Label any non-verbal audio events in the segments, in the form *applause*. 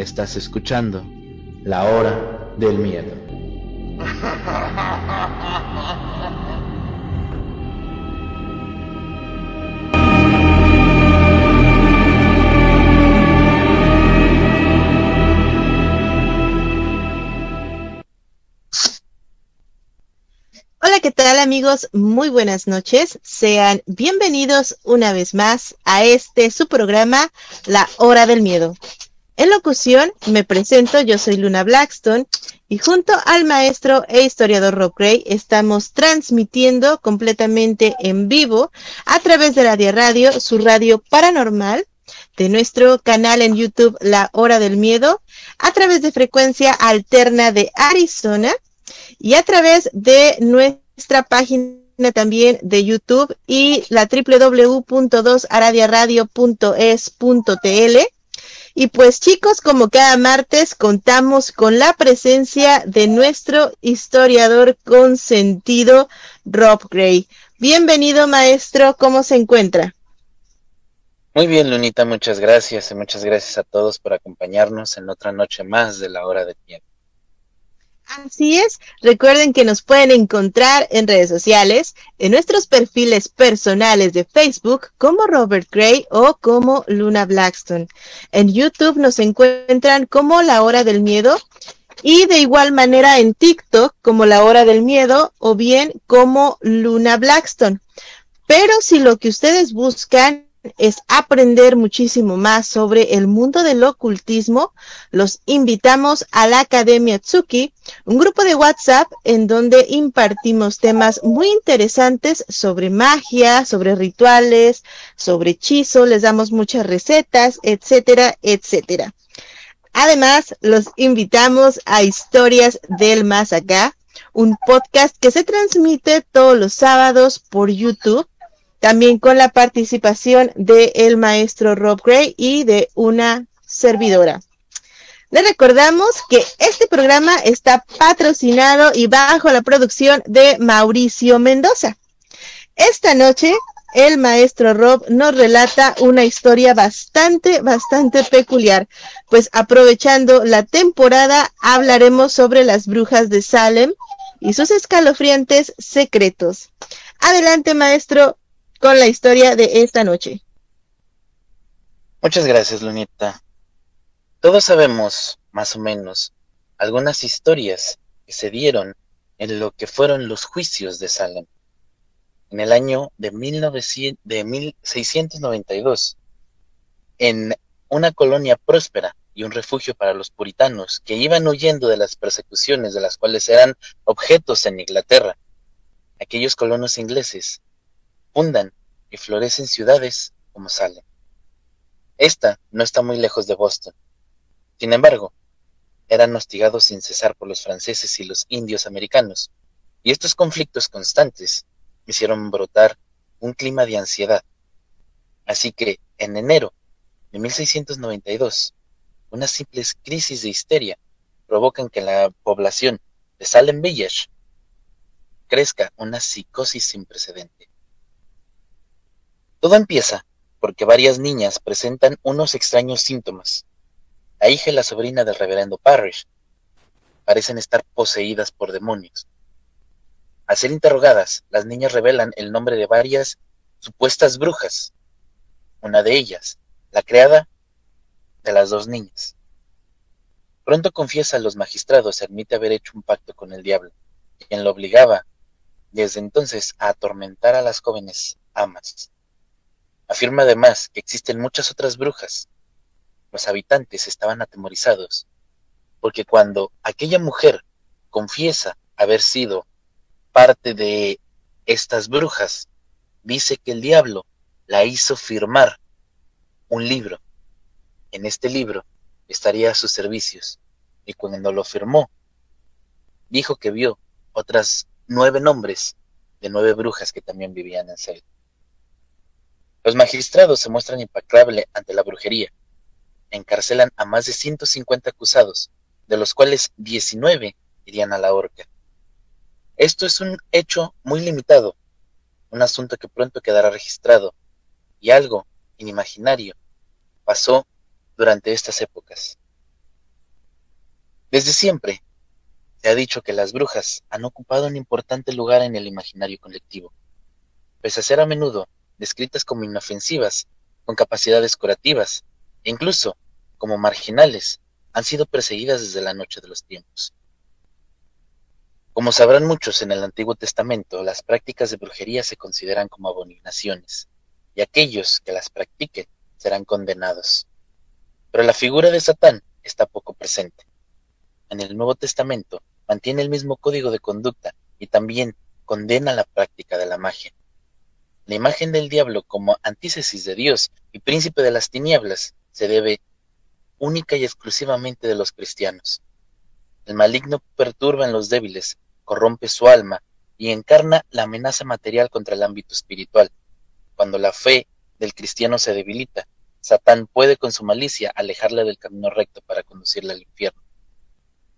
Estás escuchando la hora del miedo. Hola, ¿qué tal amigos? Muy buenas noches. Sean bienvenidos una vez más a este su programa, La Hora del Miedo. En locución me presento, yo soy Luna Blackstone y junto al maestro e historiador Rob Gray estamos transmitiendo completamente en vivo a través de la Radio, su radio paranormal, de nuestro canal en YouTube La Hora del Miedo, a través de frecuencia alterna de Arizona y a través de nuestra página también de YouTube y la www.2aradiaradio.es.tl. Y pues chicos, como cada martes, contamos con la presencia de nuestro historiador consentido, Rob Gray. Bienvenido, maestro, ¿cómo se encuentra? Muy bien, Lunita, muchas gracias y muchas gracias a todos por acompañarnos en otra noche más de la hora de tiempo. Así es, recuerden que nos pueden encontrar en redes sociales, en nuestros perfiles personales de Facebook como Robert Gray o como Luna Blackstone. En YouTube nos encuentran como La Hora del Miedo y de igual manera en TikTok como La Hora del Miedo o bien como Luna Blackstone. Pero si lo que ustedes buscan es aprender muchísimo más sobre el mundo del ocultismo, los invitamos a la Academia Tsuki, un grupo de WhatsApp en donde impartimos temas muy interesantes sobre magia, sobre rituales, sobre hechizo, les damos muchas recetas, etcétera, etcétera. Además, los invitamos a Historias del Más Acá, un podcast que se transmite todos los sábados por YouTube también con la participación del el maestro Rob Gray y de una servidora. Le recordamos que este programa está patrocinado y bajo la producción de Mauricio Mendoza. Esta noche, el maestro Rob nos relata una historia bastante, bastante peculiar, pues aprovechando la temporada hablaremos sobre las brujas de Salem y sus escalofriantes secretos. Adelante, maestro, con la historia de esta noche. Muchas gracias, Lunita. Todos sabemos, más o menos, algunas historias que se dieron en lo que fueron los juicios de Salem. En el año de, 1900, de 1692, en una colonia próspera y un refugio para los puritanos que iban huyendo de las persecuciones de las cuales eran objetos en Inglaterra, aquellos colonos ingleses fundan y florecen ciudades como Salem. Esta no está muy lejos de Boston. Sin embargo, eran hostigados sin cesar por los franceses y los indios americanos, y estos conflictos constantes hicieron brotar un clima de ansiedad. Así que, en enero de 1692, unas simples crisis de histeria provocan que la población de Salem Village crezca una psicosis sin precedente. Todo empieza porque varias niñas presentan unos extraños síntomas. La hija y la sobrina del reverendo Parrish parecen estar poseídas por demonios. Al ser interrogadas, las niñas revelan el nombre de varias supuestas brujas. Una de ellas, la creada de las dos niñas. Pronto confiesa a los magistrados admite haber hecho un pacto con el diablo, quien lo obligaba desde entonces a atormentar a las jóvenes amas. Afirma además que existen muchas otras brujas. Los habitantes estaban atemorizados, porque cuando aquella mujer confiesa haber sido parte de estas brujas, dice que el diablo la hizo firmar un libro. En este libro estaría a sus servicios, y cuando lo firmó, dijo que vio otras nueve nombres de nueve brujas que también vivían en Salem. Los magistrados se muestran implacables ante la brujería. Encarcelan a más de 150 acusados, de los cuales 19 irían a la horca. Esto es un hecho muy limitado, un asunto que pronto quedará registrado, y algo inimaginario pasó durante estas épocas. Desde siempre se ha dicho que las brujas han ocupado un importante lugar en el imaginario colectivo, pese a ser a menudo descritas como inofensivas, con capacidades curativas, e incluso como marginales, han sido perseguidas desde la noche de los tiempos. Como sabrán muchos en el Antiguo Testamento, las prácticas de brujería se consideran como abominaciones, y aquellos que las practiquen serán condenados. Pero la figura de Satán está poco presente. En el Nuevo Testamento mantiene el mismo código de conducta y también condena la práctica de la magia. La imagen del diablo como antítesis de Dios y príncipe de las tinieblas se debe única y exclusivamente de los cristianos. El maligno perturba en los débiles, corrompe su alma y encarna la amenaza material contra el ámbito espiritual. Cuando la fe del cristiano se debilita, Satán puede con su malicia alejarle del camino recto para conducirle al infierno.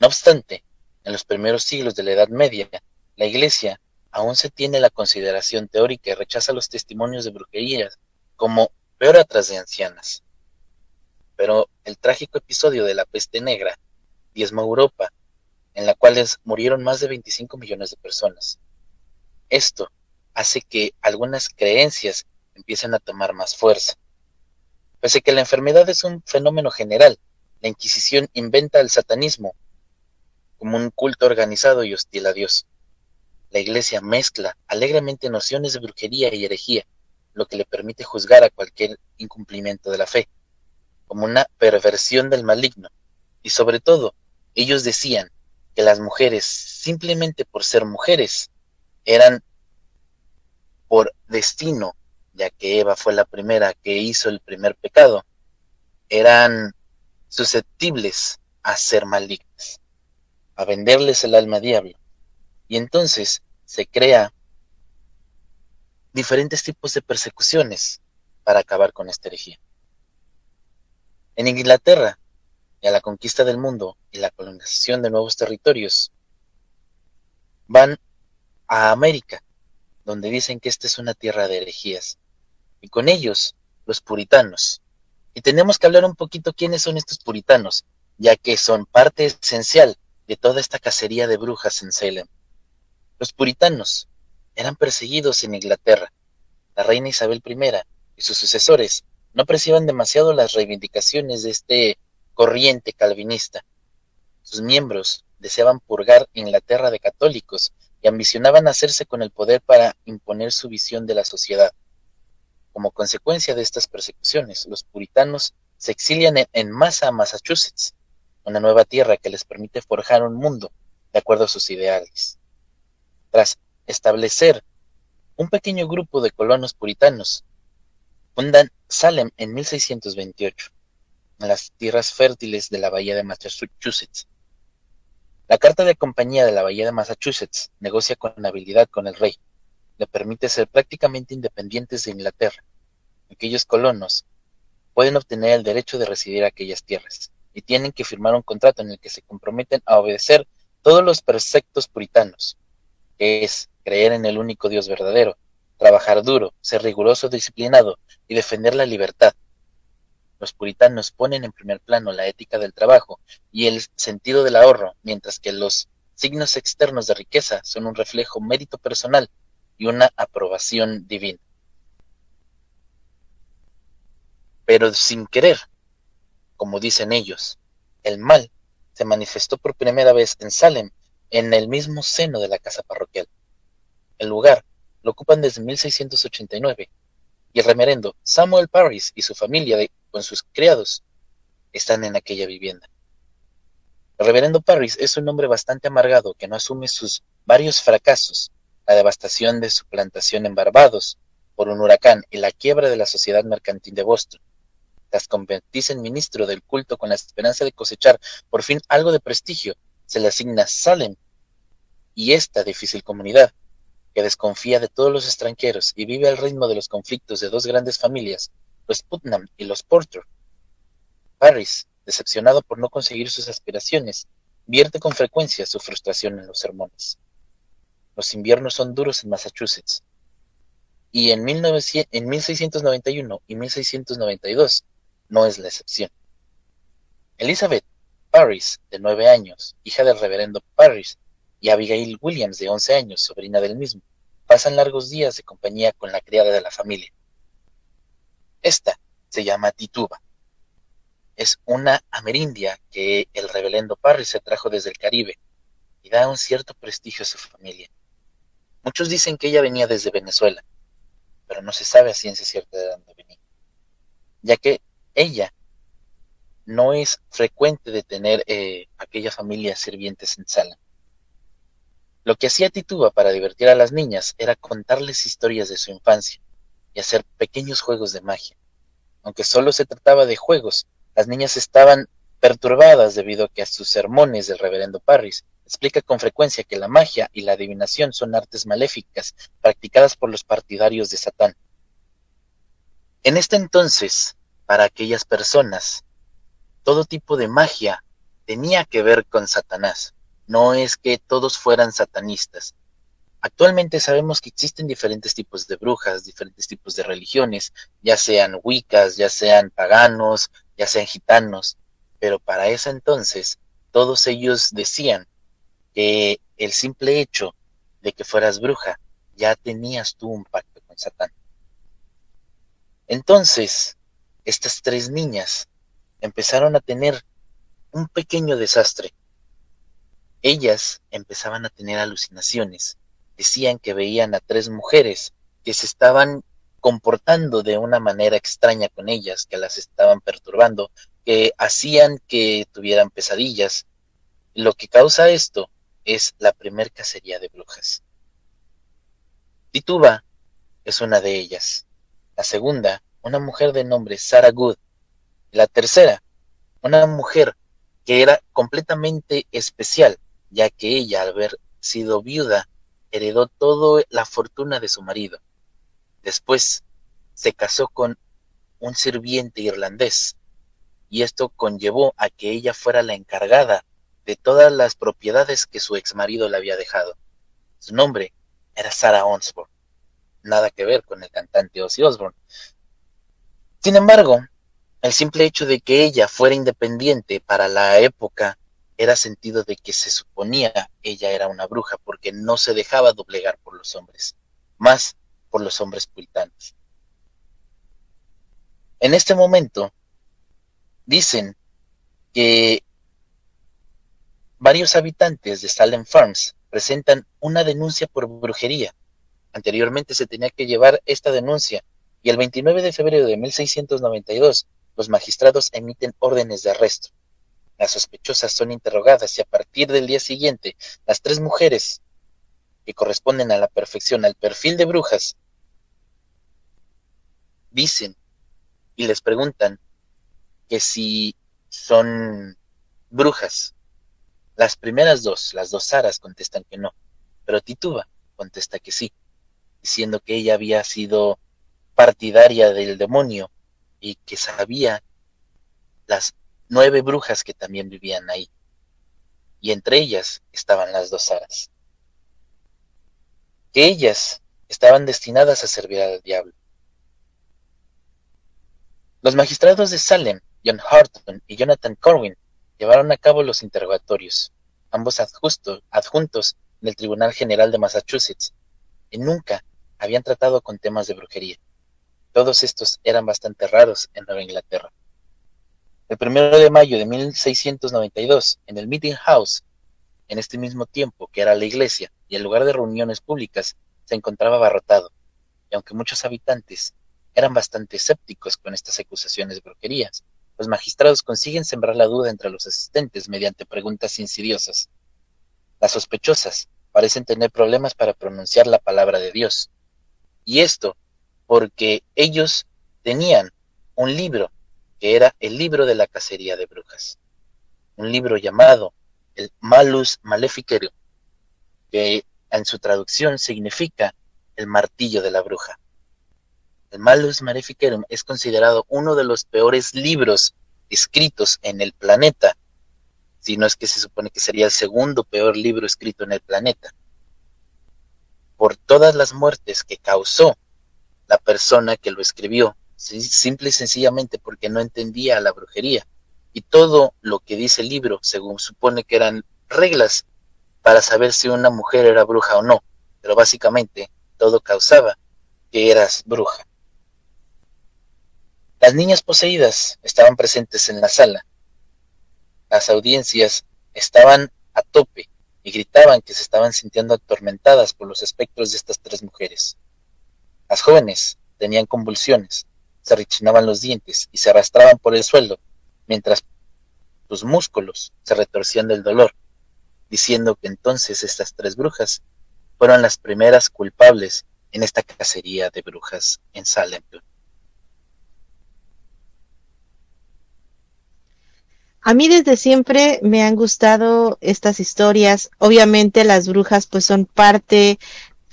No obstante, en los primeros siglos de la Edad Media, la Iglesia aún se tiene la consideración teórica y rechaza los testimonios de brujerías como peor atrás de ancianas pero el trágico episodio de la peste negra diezmó Europa, en la cual murieron más de 25 millones de personas. Esto hace que algunas creencias empiecen a tomar más fuerza. Pese a que la enfermedad es un fenómeno general, la Inquisición inventa el satanismo como un culto organizado y hostil a Dios. La Iglesia mezcla alegremente nociones de brujería y herejía, lo que le permite juzgar a cualquier incumplimiento de la fe como una perversión del maligno. Y sobre todo, ellos decían que las mujeres, simplemente por ser mujeres, eran por destino, ya que Eva fue la primera que hizo el primer pecado, eran susceptibles a ser malignas, a venderles el alma diablo. Y entonces se crea diferentes tipos de persecuciones para acabar con esta herejía. En Inglaterra, y a la conquista del mundo y la colonización de nuevos territorios, van a América, donde dicen que esta es una tierra de herejías, y con ellos los puritanos. Y tenemos que hablar un poquito quiénes son estos puritanos, ya que son parte esencial de toda esta cacería de brujas en Salem. Los puritanos eran perseguidos en Inglaterra. La reina Isabel I y sus sucesores no apreciaban demasiado las reivindicaciones de este corriente calvinista. Sus miembros deseaban purgar Inglaterra de católicos y ambicionaban hacerse con el poder para imponer su visión de la sociedad. Como consecuencia de estas persecuciones, los puritanos se exilian en, masa a Massachusetts, una nueva tierra que les permite forjar un mundo de acuerdo a sus ideales. Tras establecer un pequeño grupo de colonos puritanos, fundan Salem en 1628, en las tierras fértiles de la bahía de Massachusetts. La carta de compañía de la bahía de Massachusetts negocia con habilidad con el rey. Le permite ser prácticamente independientes de Inglaterra. Aquellos colonos pueden obtener el derecho de residir aquellas tierras y tienen que firmar un contrato en el que se comprometen a obedecer todos los preceptos puritanos, es creer en el único Dios verdadero, trabajar duro, ser riguroso, disciplinado y defender la libertad. Los puritanos ponen en primer plano la ética del trabajo y el sentido del ahorro, mientras que los signos externos de riqueza son un reflejo mérito personal y una aprobación divina. Pero sin querer, como dicen ellos, el mal se manifestó por primera vez en Salem, en el mismo seno de la casa parroquial. El lugar lo ocupan desde 1689, y el remerendo Samuel Parris y su familia con sus criados están en aquella vivienda. El reverendo Parris es un hombre bastante amargado que no asume sus varios fracasos, la devastación de su plantación en Barbados por un huracán y la quiebra de la sociedad mercantil de Boston. tras convertirse en ministro del culto con la esperanza de cosechar por fin algo de prestigio, se le asigna Salem y esta difícil comunidad, que desconfía de todos los extranjeros y vive al ritmo de los conflictos de dos grandes familias, los Putnam y los Porter. Paris, decepcionado por no conseguir sus aspiraciones, vierte con frecuencia su frustración en los sermones. Los inviernos son duros en Massachusetts, y en, 1900, en 1691 y 1692 no es la excepción. Elizabeth Paris, de nueve años, hija del reverendo Paris, y Abigail Williams, de once años, sobrina del mismo, pasan largos días de compañía con la criada de la familia. Esta se llama Tituba. Es una amerindia que el reverendo Paris se trajo desde el Caribe y da un cierto prestigio a su familia. Muchos dicen que ella venía desde Venezuela, pero no se sabe a ciencia cierta de dónde venía, ya que ella no es frecuente de tener eh, aquella familia sirvientes en sala. Lo que hacía Tituba para divertir a las niñas era contarles historias de su infancia y hacer pequeños juegos de magia. Aunque solo se trataba de juegos, las niñas estaban perturbadas debido a que a sus sermones del reverendo Parris explica con frecuencia que la magia y la adivinación son artes maléficas practicadas por los partidarios de Satán. En este entonces, para aquellas personas, todo tipo de magia tenía que ver con Satanás. No es que todos fueran satanistas. Actualmente sabemos que existen diferentes tipos de brujas, diferentes tipos de religiones, ya sean wiccas, ya sean paganos, ya sean gitanos, pero para ese entonces todos ellos decían que el simple hecho de que fueras bruja, ya tenías tú un pacto con Satán. Entonces, estas tres niñas empezaron a tener un pequeño desastre. Ellas empezaban a tener alucinaciones. Decían que veían a tres mujeres que se estaban comportando de una manera extraña con ellas, que las estaban perturbando, que hacían que tuvieran pesadillas. Lo que causa esto es la primer cacería de brujas. Tituba es una de ellas. La segunda, una mujer de nombre Sarah Good. La tercera, una mujer que era completamente especial, ya que ella, al haber sido viuda, heredó toda la fortuna de su marido. Después se casó con un sirviente irlandés, y esto conllevó a que ella fuera la encargada de todas las propiedades que su ex marido le había dejado. Su nombre era Sarah Osborne. Nada que ver con el cantante Ozzy Osbourne. Sin embargo, el simple hecho de que ella fuera independiente para la época era sentido de que se suponía ella era una bruja porque no se dejaba doblegar por los hombres, más por los hombres puritanos. En este momento, dicen que Varios habitantes de Salem Farms presentan una denuncia por brujería. Anteriormente se tenía que llevar esta denuncia y el 29 de febrero de 1692 los magistrados emiten órdenes de arresto. Las sospechosas son interrogadas y a partir del día siguiente las tres mujeres que corresponden a la perfección al perfil de brujas dicen y les preguntan que si son brujas. Las primeras dos, las dos Saras, contestan que no, pero Tituba contesta que sí, diciendo que ella había sido partidaria del demonio y que sabía las nueve brujas que también vivían ahí. Y entre ellas estaban las dos Saras. Que ellas estaban destinadas a servir al diablo. Los magistrados de Salem, John Horton y Jonathan Corwin, llevaron a cabo los interrogatorios, ambos adjuntos del Tribunal General de Massachusetts, y nunca habían tratado con temas de brujería. Todos estos eran bastante raros en Nueva Inglaterra. El primero de mayo de 1692, en el Meeting House, en este mismo tiempo que era la iglesia y el lugar de reuniones públicas, se encontraba abarrotado, y aunque muchos habitantes eran bastante escépticos con estas acusaciones de brujerías, los magistrados consiguen sembrar la duda entre los asistentes mediante preguntas insidiosas. Las sospechosas parecen tener problemas para pronunciar la palabra de Dios. Y esto porque ellos tenían un libro que era el libro de la cacería de brujas, un libro llamado el Malus Maleficarum, que en su traducción significa el martillo de la bruja. El Malus Maleficarum es considerado uno de los peores libros escritos en el planeta, si no es que se supone que sería el segundo peor libro escrito en el planeta, por todas las muertes que causó la persona que lo escribió, simple y sencillamente porque no entendía la brujería. Y todo lo que dice el libro, según supone que eran reglas para saber si una mujer era bruja o no, pero básicamente todo causaba que eras bruja. Las niñas poseídas estaban presentes en la sala. Las audiencias estaban a tope y gritaban que se estaban sintiendo atormentadas por los espectros de estas tres mujeres. Las jóvenes tenían convulsiones, se rechinaban los dientes y se arrastraban por el suelo, mientras sus músculos se retorcían del dolor, diciendo que entonces estas tres brujas fueron las primeras culpables en esta cacería de brujas en Salem. A mí desde siempre me han gustado estas historias. Obviamente las brujas pues son parte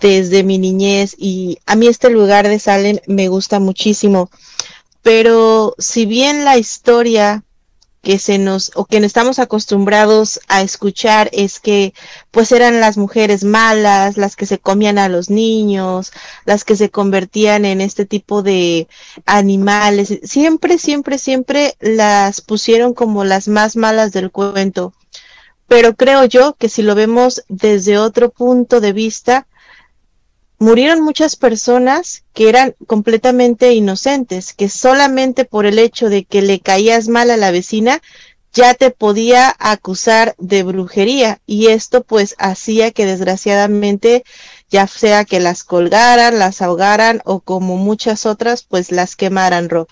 desde mi niñez y a mí este lugar de Salem me gusta muchísimo. Pero si bien la historia que se nos o que estamos acostumbrados a escuchar es que pues eran las mujeres malas, las que se comían a los niños, las que se convertían en este tipo de animales, siempre siempre siempre las pusieron como las más malas del cuento. Pero creo yo que si lo vemos desde otro punto de vista, murieron muchas personas que eran completamente inocentes, que solamente por el hecho de que le caías mal a la vecina ya te podía acusar de brujería y esto pues hacía que desgraciadamente ya sea que las colgaran, las ahogaran o como muchas otras pues las quemaran, Rob.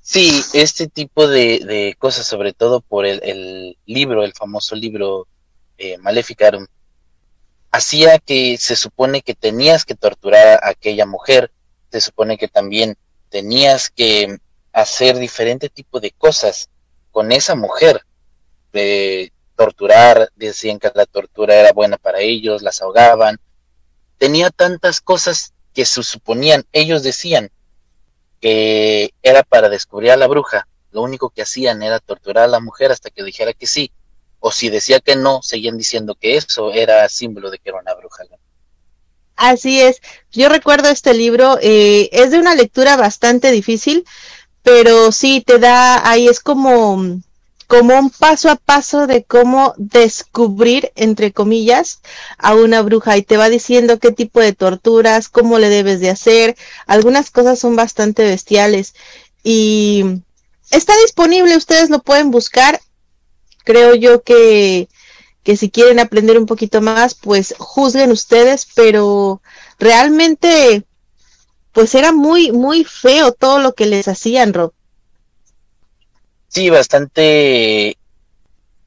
Sí, este tipo de, cosas, sobre todo por el, libro, el famoso libro eh, Maleficarum, hacía que se supone que tenías que torturar a aquella mujer, se supone que también tenías que hacer diferente tipo de cosas con esa mujer, de torturar, decían que la tortura era buena para ellos, las ahogaban, tenía tantas cosas que se suponían, ellos decían que era para descubrir a la bruja, lo único que hacían era torturar a la mujer hasta que dijera que sí, o si decía que no, seguían diciendo que eso era símbolo de que era una bruja. Así es, yo recuerdo este libro, eh, es de una lectura bastante difícil, pero sí te da, ahí es como, como un paso a paso de cómo descubrir, entre comillas, a una bruja y te va diciendo qué tipo de torturas, cómo le debes de hacer, algunas cosas son bastante bestiales. Y está disponible, ustedes lo pueden buscar creo yo que, que si quieren aprender un poquito más, pues juzguen ustedes, pero realmente, pues era muy, muy feo todo lo que les hacían, Rob. Sí, bastante,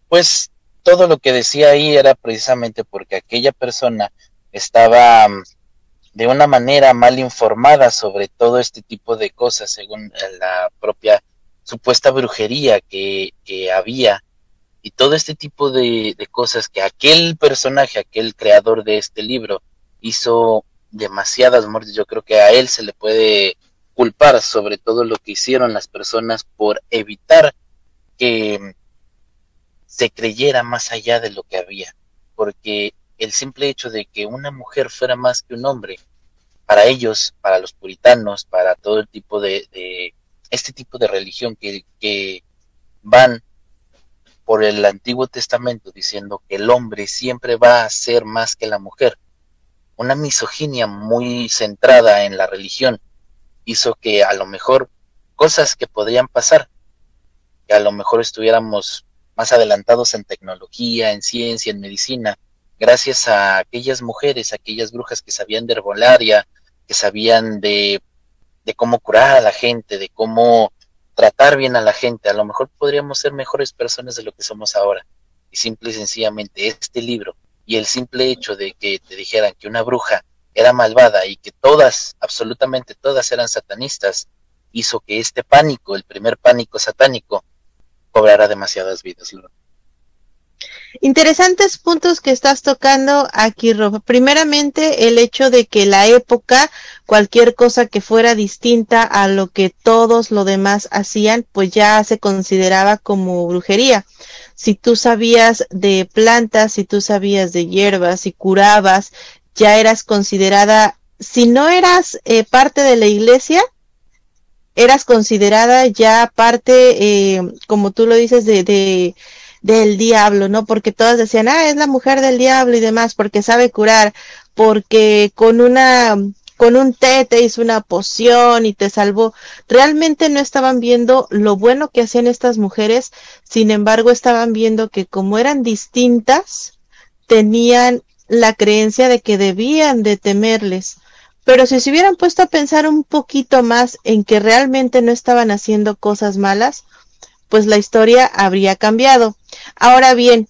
pues todo lo que decía ahí era precisamente porque aquella persona estaba mm, de una manera mal informada sobre todo este tipo de cosas, según la propia supuesta brujería que, que había y todo este tipo de, cosas que aquel personaje, aquel creador de este libro hizo demasiadas muertes, yo creo que a él se le puede culpar sobre todo lo que hicieron las personas por evitar que se creyera más allá de lo que había, porque el simple hecho de que una mujer fuera más que un hombre, para ellos, para los puritanos, para todo el tipo de, de este tipo de religión que, que van por el Antiguo Testamento diciendo que el hombre siempre va a ser más que la mujer. Una misoginia muy centrada en la religión hizo que a lo mejor cosas que podrían pasar, que a lo mejor estuviéramos más adelantados en tecnología, en ciencia, en medicina, gracias a aquellas mujeres, aquellas brujas que sabían de herbolaria, que sabían de, de cómo curar a la gente, de cómo tratar bien a la gente. A lo mejor podríamos ser mejores personas de lo que somos ahora. Y simple y sencillamente este libro y el simple hecho de que te dijeran que una bruja era malvada y que todas, absolutamente todas eran satanistas, hizo que este pánico, el primer pánico satánico, cobrara demasiadas vidas. Interesantes puntos que estás tocando aquí, Rob. Primeramente, el hecho de que la época, cualquier cosa que fuera distinta a lo que todos los demás hacían, pues ya se consideraba como brujería. Si tú sabías de plantas, si tú sabías de hierbas, si curabas, ya eras considerada, si no eras eh, parte de la iglesia, eras considerada ya parte, eh, como tú lo dices, de, de del diablo, ¿no? Porque todas decían, ah, es la mujer del diablo y demás, porque sabe curar, porque con una, con un té te hizo una poción y te salvó. Realmente no estaban viendo lo bueno que hacían estas mujeres, sin embargo estaban viendo que como eran distintas, tenían la creencia de que debían de temerles. Pero si se hubieran puesto a pensar un poquito más en que realmente no estaban haciendo cosas malas, pues la historia habría cambiado. Ahora bien,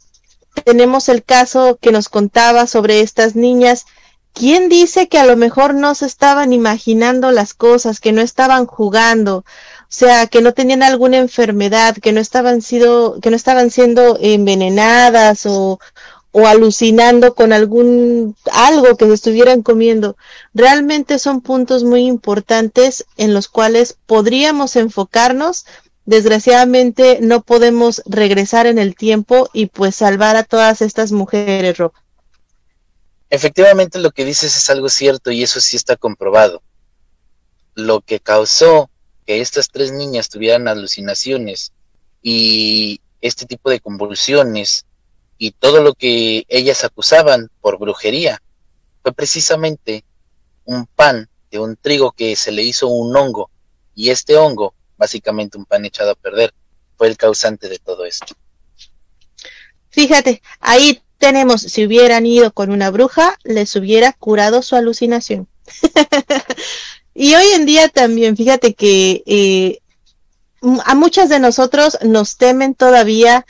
tenemos el caso que nos contaba sobre estas niñas. ¿Quién dice que a lo mejor no se estaban imaginando las cosas, que no estaban jugando, o sea, que no tenían alguna enfermedad, que no estaban sido, que no estaban siendo envenenadas o, o alucinando con algún algo que se estuvieran comiendo. Realmente son puntos muy importantes en los cuales podríamos enfocarnos desgraciadamente no podemos regresar en el tiempo y pues salvar a todas estas mujeres, Rob. Efectivamente lo que dices es algo cierto y eso sí está comprobado. Lo que causó que estas tres niñas tuvieran alucinaciones y este tipo de convulsiones y todo lo que ellas acusaban por brujería fue precisamente un pan de un trigo que se le hizo un hongo y este hongo básicamente un pan echado a perder, fue el causante de todo esto. Fíjate, ahí tenemos, si hubieran ido con una bruja, les hubiera curado su alucinación. *laughs* y hoy en día también, fíjate que eh, a muchas de nosotros nos temen todavía,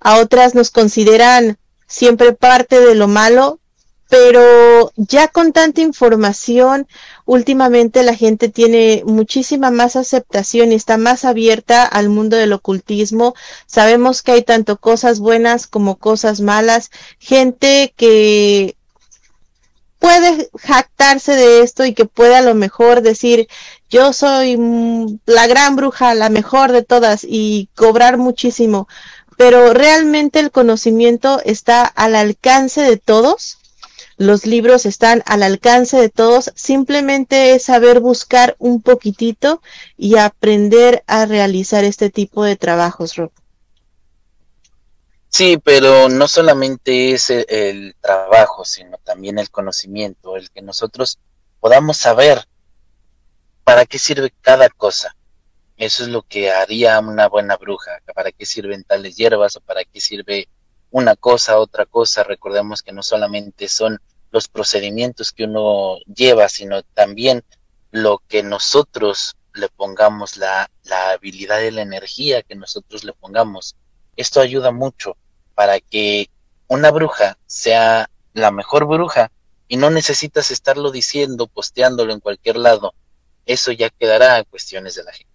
a otras nos consideran siempre parte de lo malo, pero ya con tanta información, últimamente la gente tiene muchísima más aceptación y está más abierta al mundo del ocultismo. Sabemos que hay tanto cosas buenas como cosas malas, gente que puede jactarse de esto y que puede a lo mejor decir yo soy la gran bruja, la mejor de todas y cobrar muchísimo, pero realmente el conocimiento está al alcance de todos los libros están al alcance de todos, simplemente es saber buscar un poquitito y aprender a realizar este tipo de trabajos, Rob. Sí, pero no solamente es el, trabajo, sino también el conocimiento, el que nosotros podamos saber para qué sirve cada cosa. Eso es lo que haría una buena bruja, para qué sirven tales hierbas o para qué sirve una cosa, otra cosa. Recordemos que no solamente son los procedimientos que uno lleva, sino también lo que nosotros le pongamos, la, la habilidad y la energía que nosotros le pongamos. Esto ayuda mucho para que una bruja sea la mejor bruja y no necesitas estarlo diciendo, posteándolo en cualquier lado. Eso ya quedará a cuestiones de la gente.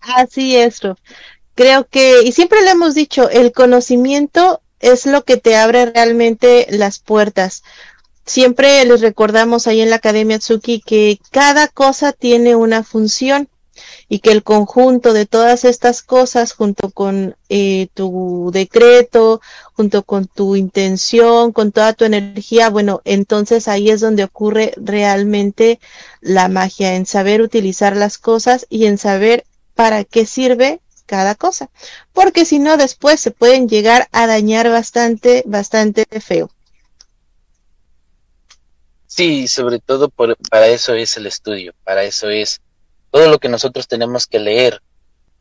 Así es, creo que, y siempre le hemos dicho, el conocimiento es lo que te abre realmente las puertas. Siempre les recordamos ahí en la Academia Tsuki que cada cosa tiene una función y que el conjunto de todas estas cosas, junto con eh, tu decreto, junto con tu intención, con toda tu energía, bueno, entonces ahí es donde ocurre realmente la magia, en saber utilizar las cosas y en saber para qué sirve cada cosa, porque si no después se pueden llegar a dañar bastante, bastante feo. Sí, sobre todo para eso es el estudio, para eso es todo lo que nosotros tenemos que leer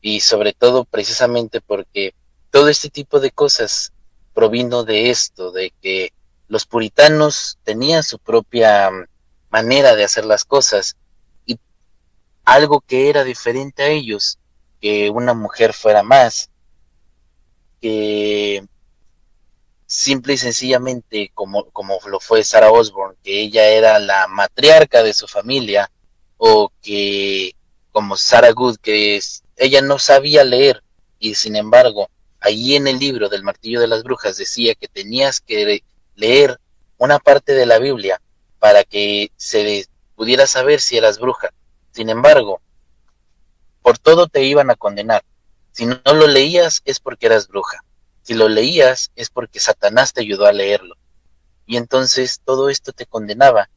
y sobre todo precisamente porque todo este tipo de cosas provino de esto, de que los puritanos tenían su propia manera de hacer las cosas y algo que era diferente a ellos que una mujer fuera más, que simple y sencillamente como, como lo fue Sarah Osborne, que ella era la matriarca de su familia, o que como Sarah Good, que ella no sabía leer y sin embargo, ahí en el libro del martillo de las brujas decía que tenías que leer una parte de la Biblia para que se pudiera saber si eras bruja. Sin embargo, por todo te iban a condenar. Si no lo leías es porque eras bruja. Si lo leías es porque Satanás te ayudó a leerlo. Y entonces todo esto te condenaba,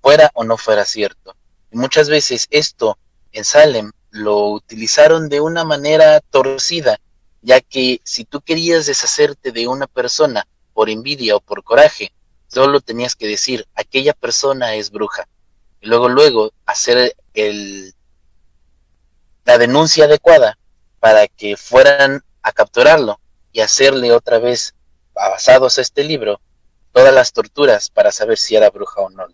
fuera o no fuera cierto. Y muchas veces esto en Salem lo utilizaron de una manera torcida, ya que si tú querías deshacerte de una persona por envidia o por coraje, solo tenías que decir, aquella persona es bruja. Y luego, luego, hacer el, la denuncia adecuada para que fueran a capturarlo y hacerle otra vez, basados a este libro, todas las torturas para saber si era bruja o no.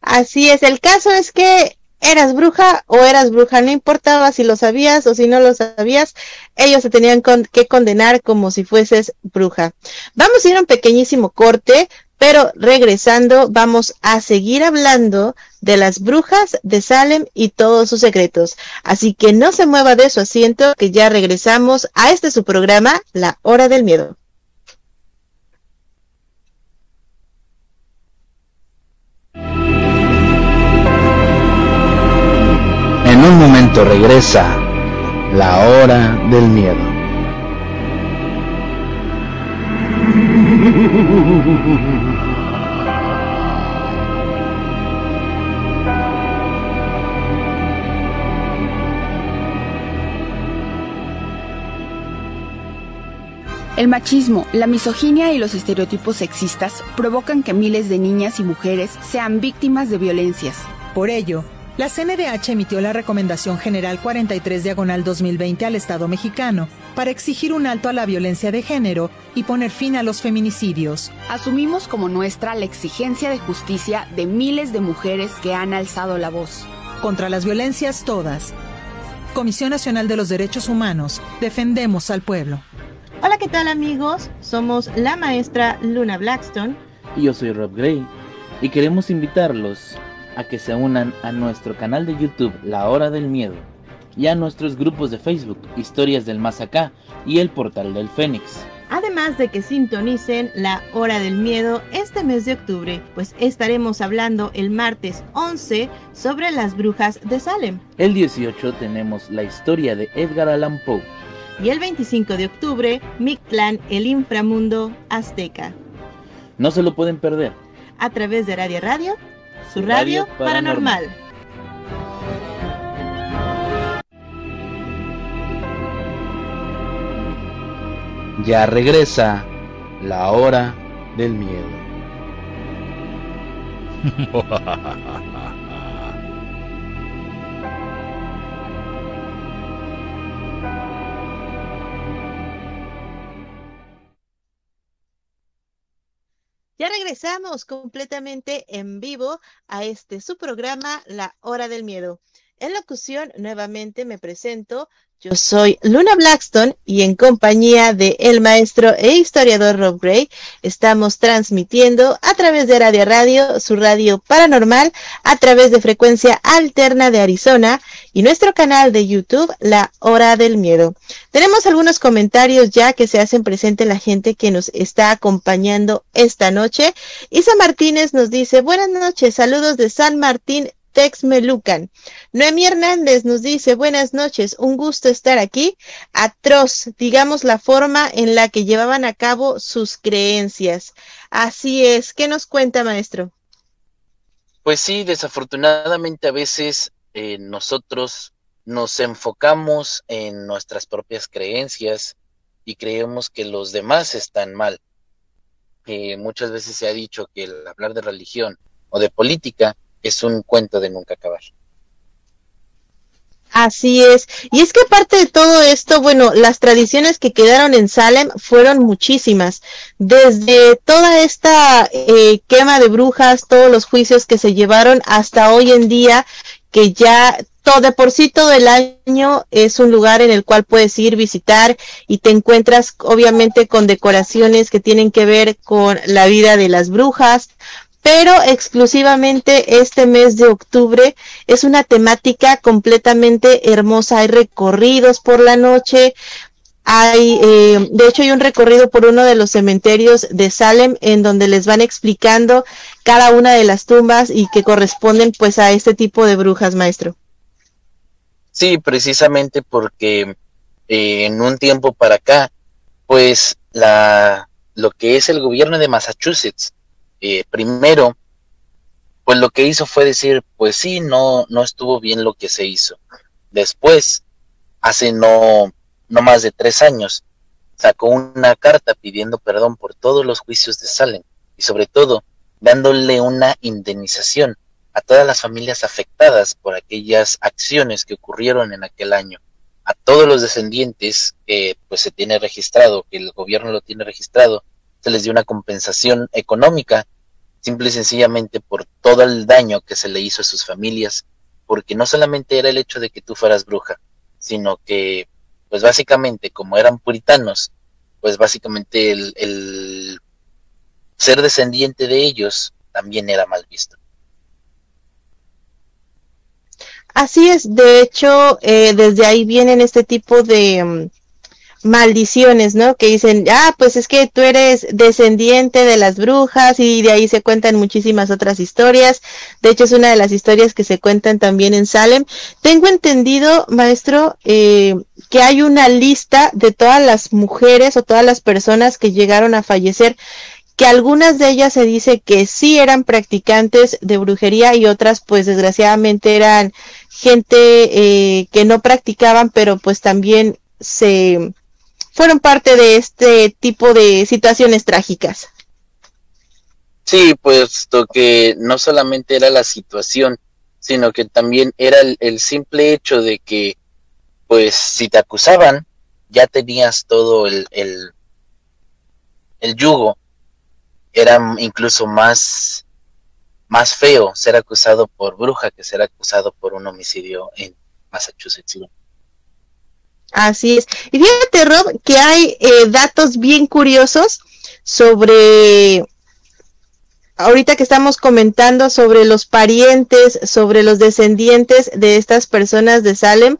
Así es, el caso es que eras bruja o eras bruja, no importaba si lo sabías o si no lo sabías, ellos se tenían que condenar como si fueses bruja. Vamos a ir a un pequeñísimo corte, pero regresando vamos a seguir hablando de las brujas de Salem y todos sus secretos. Así que no se mueva de su asiento, que ya regresamos a este su programa, La Hora del Miedo. un momento regresa la hora del miedo. El machismo, la misoginia y los estereotipos sexistas provocan que miles de niñas y mujeres sean víctimas de violencias. Por ello, la CNDH emitió la Recomendación General 43 Diagonal 2020 al Estado mexicano para exigir un alto a la violencia de género y poner fin a los feminicidios. Asumimos como nuestra la exigencia de justicia de miles de mujeres que han alzado la voz. Contra las violencias todas. Comisión Nacional de los Derechos Humanos, defendemos al pueblo. Hola, ¿qué tal amigos? Somos la maestra Luna Blackstone. Y yo soy Rob Gray. Y queremos invitarlos a que se unan a nuestro canal de YouTube La Hora del Miedo y a nuestros grupos de Facebook Historias del Más Acá y el Portal del Fénix. Además de que sintonicen la hora del miedo este mes de octubre, pues estaremos hablando el martes 11 sobre las brujas de Salem. El 18 tenemos la historia de Edgar Allan Poe. Y el 25 de octubre, Mictlán, el inframundo azteca. No se lo pueden perder. A través de Radio Radio su radio paranormal. Ya regresa la hora del miedo. *laughs* Ya regresamos completamente en vivo a este su programa La Hora del Miedo. En locución, nuevamente me presento. Yo soy Luna Blackstone y en compañía de el maestro e historiador Rob Gray estamos transmitiendo a través de Radio Radio, su radio paranormal, a través de frecuencia alterna de Arizona y nuestro canal de YouTube, La Hora del Miedo. Tenemos algunos comentarios ya que se hacen presente la gente que nos está acompañando esta noche. Isa Martínez nos dice, buenas noches, saludos de San Martín, Texmelucan. Noemí Hernández nos dice, buenas noches, un gusto estar aquí. Atroz, digamos la forma en la que llevaban a cabo sus creencias. Así es, ¿qué nos cuenta, maestro? Pues sí, desafortunadamente a veces eh, nosotros nos enfocamos en nuestras propias creencias y creemos que los demás están mal. Eh, muchas veces se ha dicho que el hablar de religión o de política es un cuento de nunca acabar. Así es. Y es que aparte de todo esto, bueno, las tradiciones que quedaron en Salem fueron muchísimas. Desde toda esta eh, quema de brujas, todos los juicios que se llevaron hasta hoy en día, que ya todo de por sí todo el año es un lugar en el cual puedes ir visitar y te encuentras obviamente con decoraciones que tienen que ver con la vida de las brujas, pero exclusivamente este mes de octubre es una temática completamente hermosa. Hay recorridos por la noche, hay, eh, de hecho, hay un recorrido por uno de los cementerios de Salem en donde les van explicando cada una de las tumbas y que corresponden pues a este tipo de brujas, maestro. Sí, precisamente porque eh, en un tiempo para acá, pues la lo que es el gobierno de Massachusetts, eh, primero, pues lo que hizo fue decir, pues sí, no, no estuvo bien lo que se hizo. Después, hace no no más de tres años, sacó una carta pidiendo perdón por todos los juicios de Salem y sobre todo dándole una indemnización a todas las familias afectadas por aquellas acciones que ocurrieron en aquel año, a todos los descendientes que pues se tiene registrado, que el gobierno lo tiene registrado, se les dio una compensación económica simple y sencillamente por todo el daño que se le hizo a sus familias, porque no solamente era el hecho de que tú fueras bruja, sino que pues básicamente como eran puritanos, pues básicamente el, ser descendiente de ellos también era mal visto. Así es, de hecho, eh, desde ahí vienen este tipo de, mm, maldiciones, ¿no? Que dicen, ah, pues es que tú eres descendiente de las brujas y de ahí se cuentan muchísimas otras historias. De hecho, es una de las historias que se cuentan también en Salem. Tengo entendido, maestro, eh, que hay una lista de todas las mujeres o todas las personas que llegaron a fallecer que algunas de ellas se dice que sí eran practicantes de brujería y otras pues desgraciadamente eran gente eh, que no practicaban pero pues también se fueron parte de este tipo de situaciones trágicas. Sí, puesto que no solamente era la situación, sino que también era el, simple hecho de que, pues, si te acusaban, ya tenías todo el, el, el yugo. Era incluso más, más feo ser acusado por bruja que ser acusado por un homicidio en Massachusetts. Así es. Y fíjate, Rob, que hay eh, datos bien curiosos sobre, ahorita que estamos comentando sobre los parientes, sobre los descendientes de estas personas de Salem.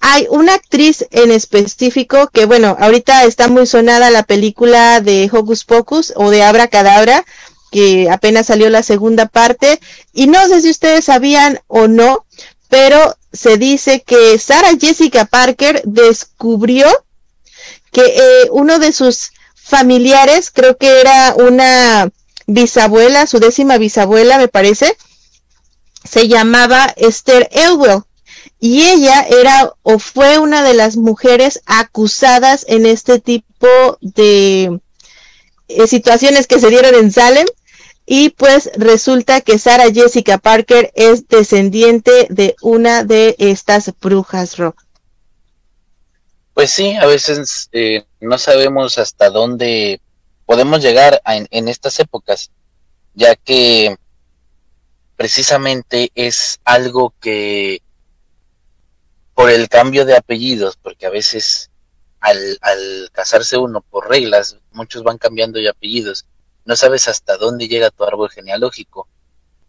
Hay una actriz en específico que, bueno, ahorita está muy sonada la película de Hocus Pocus o de Abra Cadabra, que apenas salió la segunda parte. Y no sé si ustedes sabían o no, pero se dice que Sarah Jessica Parker descubrió que eh, uno de sus familiares, creo que era una bisabuela, su décima bisabuela me parece, se llamaba Esther Elwell y ella era o fue una de las mujeres acusadas en este tipo de eh, situaciones que se dieron en Salem y pues resulta que Sarah Jessica Parker es descendiente de una de estas brujas rock. Pues sí, a veces eh, no sabemos hasta dónde podemos llegar en, estas épocas, ya que precisamente es algo que por el cambio de apellidos, porque a veces al, al casarse uno por reglas, muchos van cambiando de apellidos, no sabes hasta dónde llega tu árbol genealógico.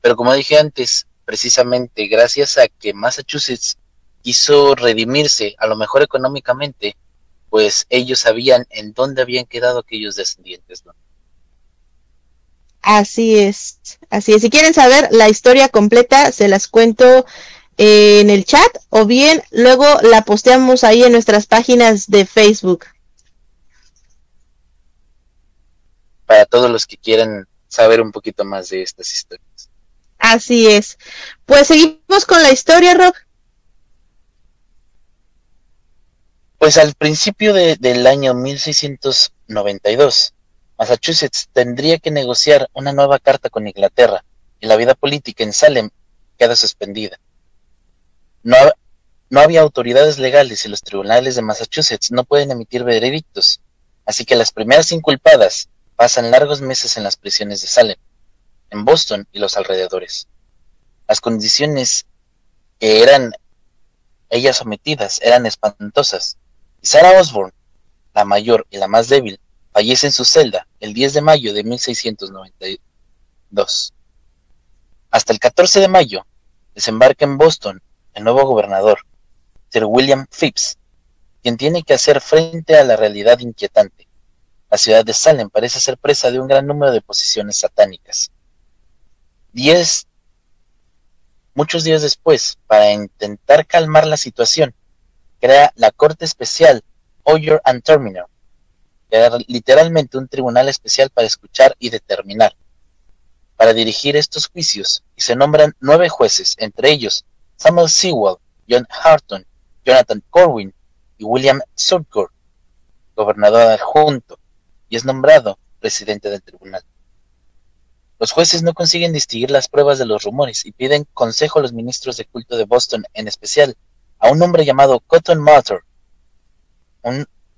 Pero como dije antes, precisamente gracias a que Massachusetts quiso redimirse, a lo mejor económicamente, pues ellos sabían en dónde habían quedado aquellos descendientes. Así es, así es. Si quieren saber la historia completa, se las cuento en el chat o bien luego la posteamos ahí en nuestras páginas de Facebook. Para todos los que quieran saber un poquito más de estas historias. Así es. Pues seguimos con la historia, Rob. Pues al principio del año 1692, Massachusetts tendría que negociar una nueva carta con Inglaterra y la vida política en Salem queda suspendida. No, no había autoridades legales y los tribunales de Massachusetts no pueden emitir veredictos, así que las primeras inculpadas pasan largos meses en las prisiones de Salem, en Boston y los alrededores. Las condiciones que eran ellas sometidas eran espantosas, y Sarah Osborne, la mayor y la más débil, fallece en su celda el 10 de mayo de 1692. Hasta el 14 de mayo desembarca en Boston el nuevo gobernador, Sir William Phipps, quien tiene que hacer frente a la realidad inquietante. La ciudad de Salem parece ser presa de un gran número de posiciones satánicas. Diez, muchos días después, para intentar calmar la situación, crea la Corte Especial Oyer and Terminal, que era literalmente un tribunal especial para escuchar y determinar, para dirigir estos juicios, y se nombran nueve jueces, entre ellos Samuel Sewell, John Harton, Jonathan Corwin y William Surcourt, gobernador adjunto, y es nombrado presidente del tribunal. Los jueces no consiguen distinguir las pruebas de los rumores y piden consejo a los ministros de culto de Boston, en especial a un hombre llamado Cotton Mather.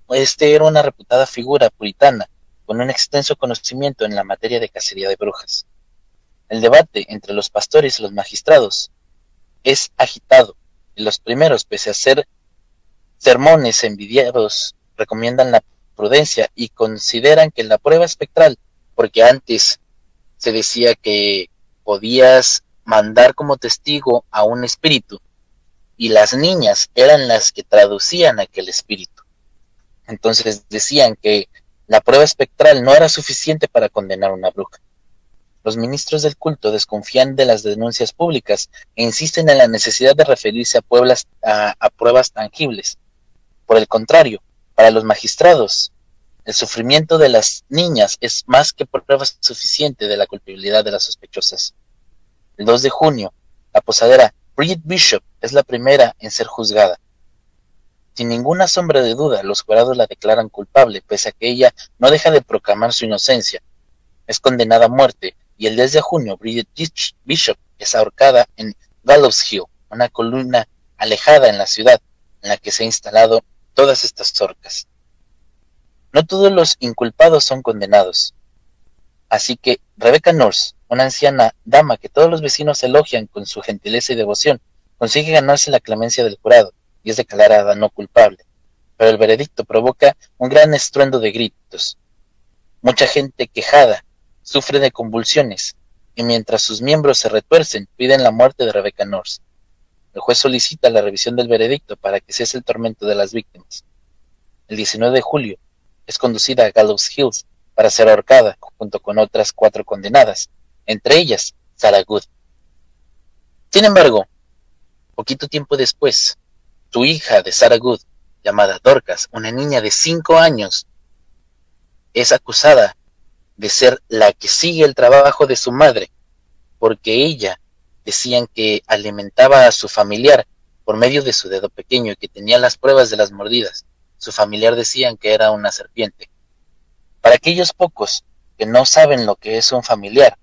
este era una reputada figura puritana con un extenso conocimiento en la materia de cacería de brujas. El debate entre los pastores y los magistrados es agitado, y los primeros, pese a ser sermones envidiados, recomiendan la prudencia y consideran que la prueba espectral, porque antes se decía que podías mandar como testigo a un espíritu, y las niñas eran las que traducían aquel espíritu. Entonces decían que la prueba espectral no era suficiente para condenar a una bruja. Los ministros del culto desconfían de las denuncias públicas e insisten en la necesidad de referirse a, a pruebas tangibles. Por el contrario, para los magistrados, el sufrimiento de las niñas es más que prueba suficiente de la culpabilidad de las sospechosas. El 2 de junio, la posadera Bridget Bishop es la primera en ser juzgada. Sin ninguna sombra de duda, los jurados la declaran culpable, pese a que ella no deja de proclamar su inocencia. Es condenada a muerte y el 10 de junio Bridget Bishop es ahorcada en Gallows Hill, una columna alejada en la ciudad en la que se han instalado todas estas orcas. No todos los inculpados son condenados. Así que Rebecca Norse, una anciana dama que todos los vecinos elogian con su gentileza y devoción, consigue ganarse la clemencia del jurado y es declarada no culpable. Pero el veredicto provoca un gran estruendo de gritos. Mucha gente quejada sufre de convulsiones, y mientras sus miembros se retuercen, piden la muerte de Rebecca Norse. El juez solicita la revisión del veredicto para que cese el tormento de las víctimas. El 19 de julio es conducida a Gallows Hills para ser ahorcada junto con otras cuatro condenadas, entre ellas Sarah Good. Sin embargo, poquito tiempo después, su hija de Sarah Good, llamada Dorcas, una niña de cinco años, es acusada de ser la que sigue el trabajo de su madre, porque ella decían que alimentaba a su familiar por medio de su dedo pequeño y que tenía las pruebas de las mordidas. Su familiar decían que era una serpiente. Para aquellos pocos que no saben lo que es un familiar,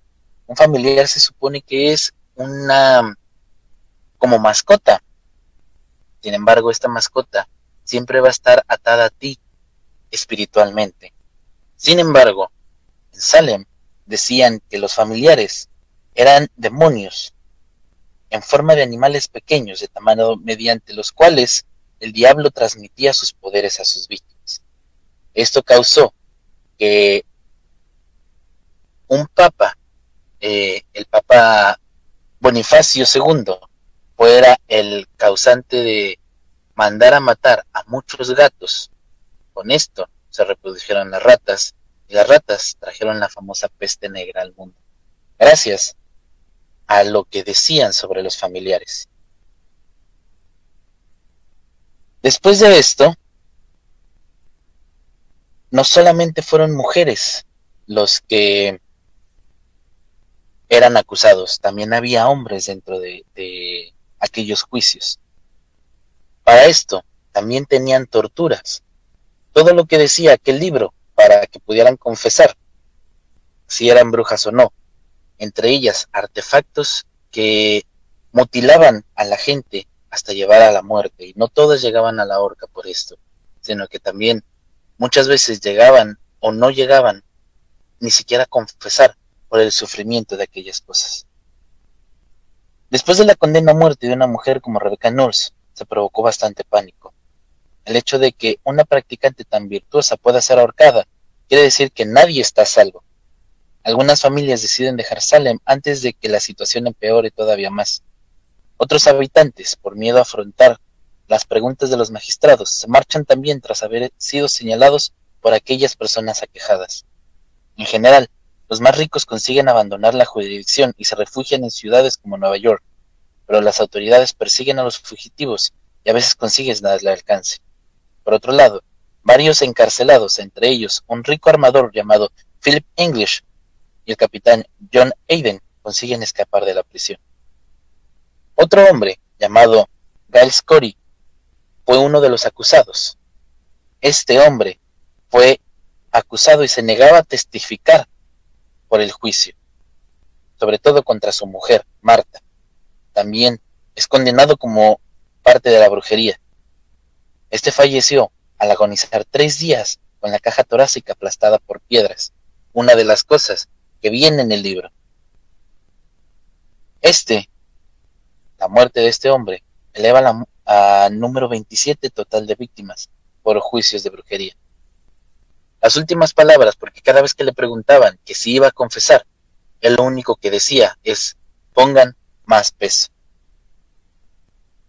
un familiar se supone que es una como mascota. Sin embargo, esta mascota siempre va a estar atada a ti espiritualmente. Sin embargo, en Salem decían que los familiares eran demonios en forma de animales pequeños de tamaño mediante los cuales el diablo transmitía sus poderes a sus víctimas. Esto causó que un papa, eh, el papa Bonifacio II, fuera el causante de mandar a matar a muchos gatos. Con esto se reprodujeron las ratas y las ratas trajeron la famosa peste negra al mundo, gracias a lo que decían sobre los familiares. Después de esto, no solamente fueron mujeres los que eran acusados, también había hombres dentro de, de aquellos juicios. Para esto, también tenían torturas. Todo lo que decía aquel libro para que pudieran confesar si eran brujas o no. Entre ellas, artefactos que mutilaban a la gente hasta llevar a la muerte. Y no todas llegaban a la horca por esto, sino que también muchas veces llegaban o no llegaban ni siquiera a confesar por el sufrimiento de aquellas cosas. Después de la condena a muerte de una mujer como Rebecca Knowles, se provocó bastante pánico. El hecho de que una practicante tan virtuosa pueda ser ahorcada quiere decir que nadie está a salvo. Algunas familias deciden dejar Salem antes de que la situación empeore todavía más. Otros habitantes, por miedo a afrontar las preguntas de los magistrados, se marchan también tras haber sido señalados por aquellas personas aquejadas. En general, los más ricos consiguen abandonar la jurisdicción y se refugian en ciudades como Nueva York, pero las autoridades persiguen a los fugitivos y a veces consiguen darle alcance. Por otro lado, varios encarcelados, entre ellos un rico armador llamado Philip English, y el capitán John Aiden consiguen escapar de la prisión. Otro hombre, llamado Giles Corey, fue uno de los acusados. Este hombre fue acusado y se negaba a testificar por el juicio, sobre todo contra su mujer, Marta. También es condenado como parte de la brujería. Este falleció al agonizar tres días con la caja torácica aplastada por piedras, una de las cosas que viene en el libro. Este, la muerte de este hombre, eleva a número 27 total de víctimas por juicios de brujería. Las últimas palabras, porque cada vez que le preguntaban que si iba a confesar, él lo único que decía es, pongan más peso.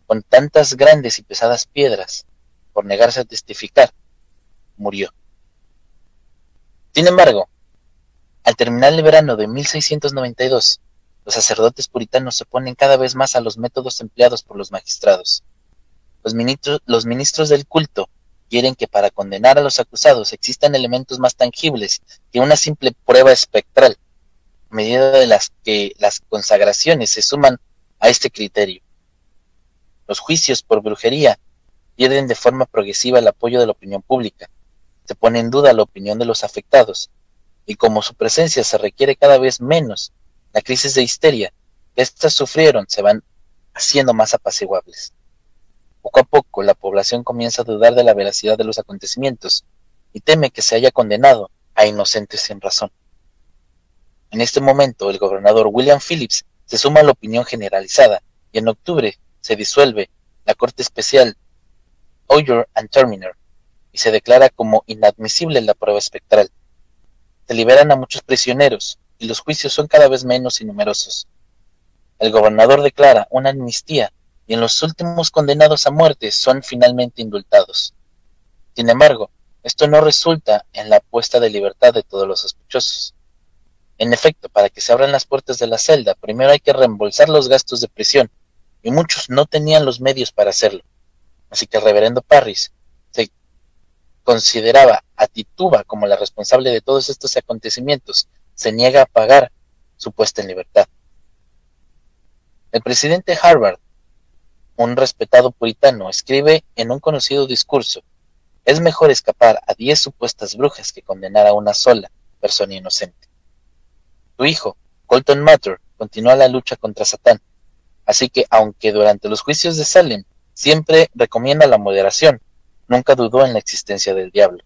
Con tantas grandes y pesadas piedras, por negarse a testificar, murió. Sin embargo, al terminar el verano de 1692, los sacerdotes puritanos se oponen cada vez más a los métodos empleados por los magistrados. Los ministros, del culto quieren que para condenar a los acusados existan elementos más tangibles que una simple prueba espectral, a medida de las que las consagraciones se suman a este criterio. Los juicios por brujería pierden de forma progresiva el apoyo de la opinión pública, se pone en duda la opinión de los afectados y como su presencia se requiere cada vez menos, la crisis de histeria que éstas sufrieron se van haciendo más apaciguables. Poco a poco la población comienza a dudar de la veracidad de los acontecimientos y teme que se haya condenado a inocentes sin razón. En este momento el gobernador William Phillips se suma a la opinión generalizada y en octubre se disuelve la Corte Especial Oyer and Terminer y se declara como inadmisible la prueba espectral. Se liberan a muchos prisioneros y los juicios son cada vez menos y numerosos. El gobernador declara una amnistía y en los últimos condenados a muerte son finalmente indultados. Sin embargo, esto no resulta en la puesta de libertad de todos los sospechosos. En efecto, para que se abran las puertas de la celda, primero hay que reembolsar los gastos de prisión, y muchos no tenían los medios para hacerlo. Así que el reverendo Parris consideraba a Tituba como la responsable de todos estos acontecimientos, se niega a pagar su puesta en libertad. El presidente Harvard, un respetado puritano, escribe en un conocido discurso, es mejor escapar a diez supuestas brujas que condenar a una sola persona inocente. Su hijo, Colton Matter, continúa la lucha contra Satán, así que aunque durante los juicios de Salem siempre recomienda la moderación, nunca dudó en la existencia del diablo.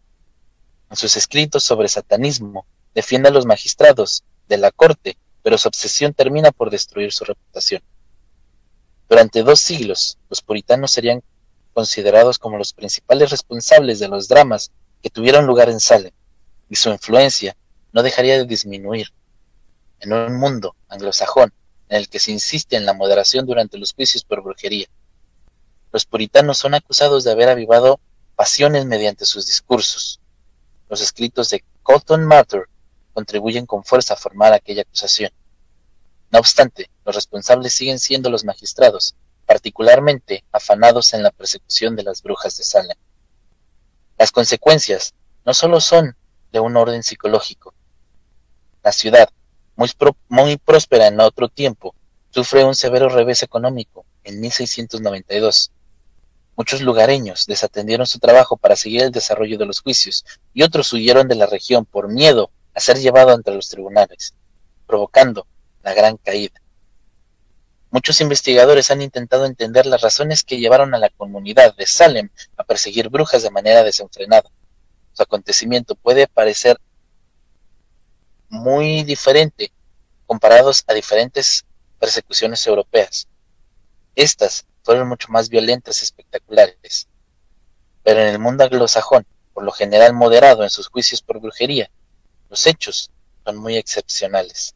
En sus escritos sobre satanismo, defiende a los magistrados de la corte, pero su obsesión termina por destruir su reputación. Durante dos siglos, los puritanos serían considerados como los principales responsables de los dramas que tuvieron lugar en Salem, y su influencia no dejaría de disminuir. En un mundo anglosajón en el que se insiste en la moderación durante los juicios por brujería, los puritanos son acusados de haber avivado pasiones mediante sus discursos. Los escritos de Colton Mather contribuyen con fuerza a formar aquella acusación. No obstante, los responsables siguen siendo los magistrados, particularmente afanados en la persecución de las brujas de Salem. Las consecuencias no solo son de un orden psicológico. La ciudad, muy, muy próspera en otro tiempo, sufre un severo revés económico en 1692 Muchos lugareños desatendieron su trabajo para seguir el desarrollo de los juicios y otros huyeron de la región por miedo a ser llevado ante los tribunales, provocando la gran caída. Muchos investigadores han intentado entender las razones que llevaron a la comunidad de Salem a perseguir brujas de manera desenfrenada. Su acontecimiento puede parecer muy diferente comparados a diferentes persecuciones europeas. Estas fueron mucho más violentas y espectaculares. Pero en el mundo anglosajón, por lo general moderado en sus juicios por brujería, los hechos son muy excepcionales.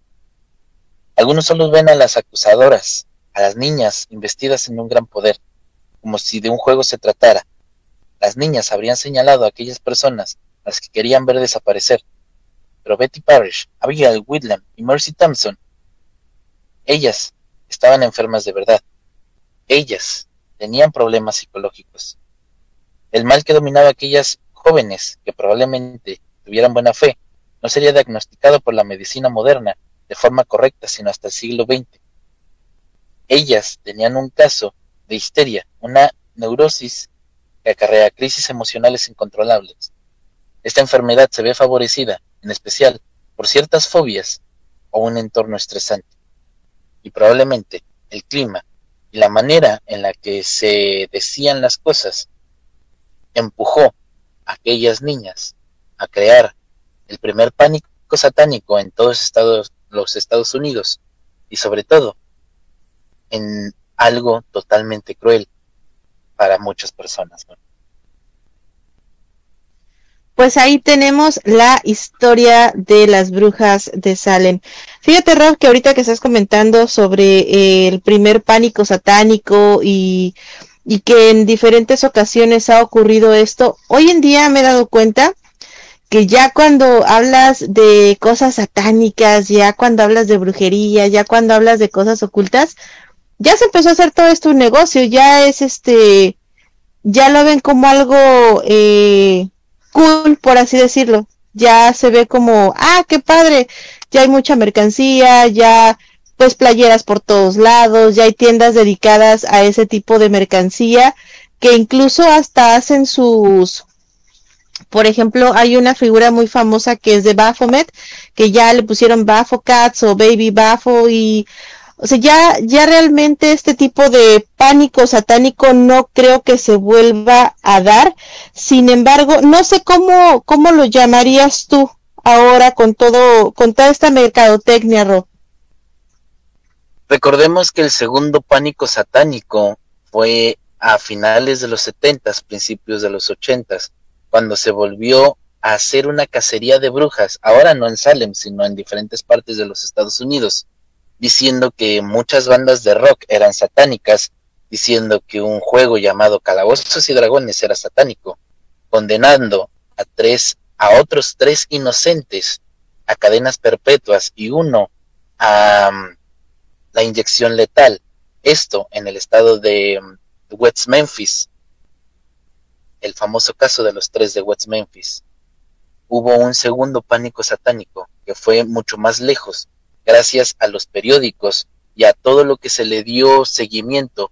Algunos solo ven a las acusadoras, a las niñas investidas en un gran poder, como si de un juego se tratara. Las niñas habrían señalado a aquellas personas a las que querían ver desaparecer. Pero Betty Parrish, Abigail Whitlam y Mercy Thompson, ellas estaban enfermas de verdad. Ellas tenían problemas psicológicos. El mal que dominaba a aquellas jóvenes que probablemente tuvieran buena fe no sería diagnosticado por la medicina moderna de forma correcta sino hasta el siglo XX. Ellas tenían un caso de histeria, una neurosis que acarrea crisis emocionales incontrolables. Esta enfermedad se ve favorecida, en especial, por ciertas fobias o un entorno estresante. Y probablemente el clima y la manera en la que se decían las cosas empujó a aquellas niñas a crear el primer pánico satánico en todos Estados, los Estados Unidos y sobre todo en algo totalmente cruel para muchas personas. Pues ahí tenemos la historia de las brujas de Salem. Fíjate, Rob, que ahorita que estás comentando sobre eh, el primer pánico satánico y, y que en diferentes ocasiones ha ocurrido esto, hoy en día me he dado cuenta que ya cuando hablas de cosas satánicas, ya cuando hablas de brujería, ya cuando hablas de cosas ocultas, ya se empezó a hacer todo esto un negocio, ya es este, ya lo ven como algo eh, cool, por así decirlo. Ya se ve como, ah, qué padre, ya hay mucha mercancía, ya pues playeras por todos lados, ya hay tiendas dedicadas a ese tipo de mercancía que incluso hasta hacen sus por ejemplo, hay una figura muy famosa que es de Baphomet, que ya le pusieron Baphocats o Baby Bapho y o sea, ya, ya realmente este tipo de pánico satánico no creo que se vuelva a dar. Sin embargo, no sé cómo, cómo lo llamarías tú ahora con todo, con toda esta mercadotecnia, Rob. Recordemos que el segundo pánico satánico fue a finales de los setentas, principios de los ochentas, cuando se volvió a hacer una cacería de brujas, ahora no en Salem, sino en diferentes partes de los Estados Unidos, diciendo que muchas bandas de rock eran satánicas, diciendo que un juego llamado Calabozos y Dragones era satánico, condenando a tres, a otros tres inocentes a cadenas perpetuas y uno a um, la inyección letal. Esto en el estado de um, West Memphis, el famoso caso de los tres de West Memphis. Hubo un segundo pánico satánico que fue mucho más lejos, gracias a los periódicos y a todo lo que se le dio seguimiento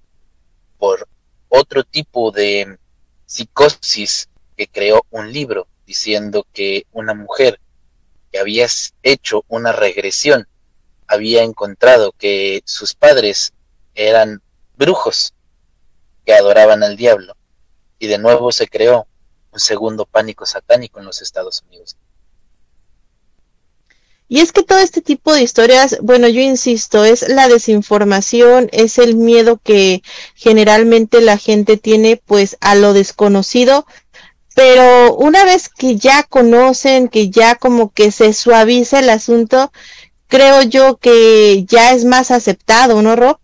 por otro tipo de psicosis que creó un libro diciendo que una mujer que había hecho una regresión había encontrado que sus padres eran brujos que adoraban al diablo y de nuevo se creó un segundo pánico satánico en los Estados Unidos. Y es que todo este tipo de historias, bueno, yo insisto, es la desinformación, es el miedo que generalmente la gente tiene pues a lo desconocido, pero una vez que ya conocen, que ya como que se suaviza el asunto, creo yo que ya es más aceptado, ¿no, Rob?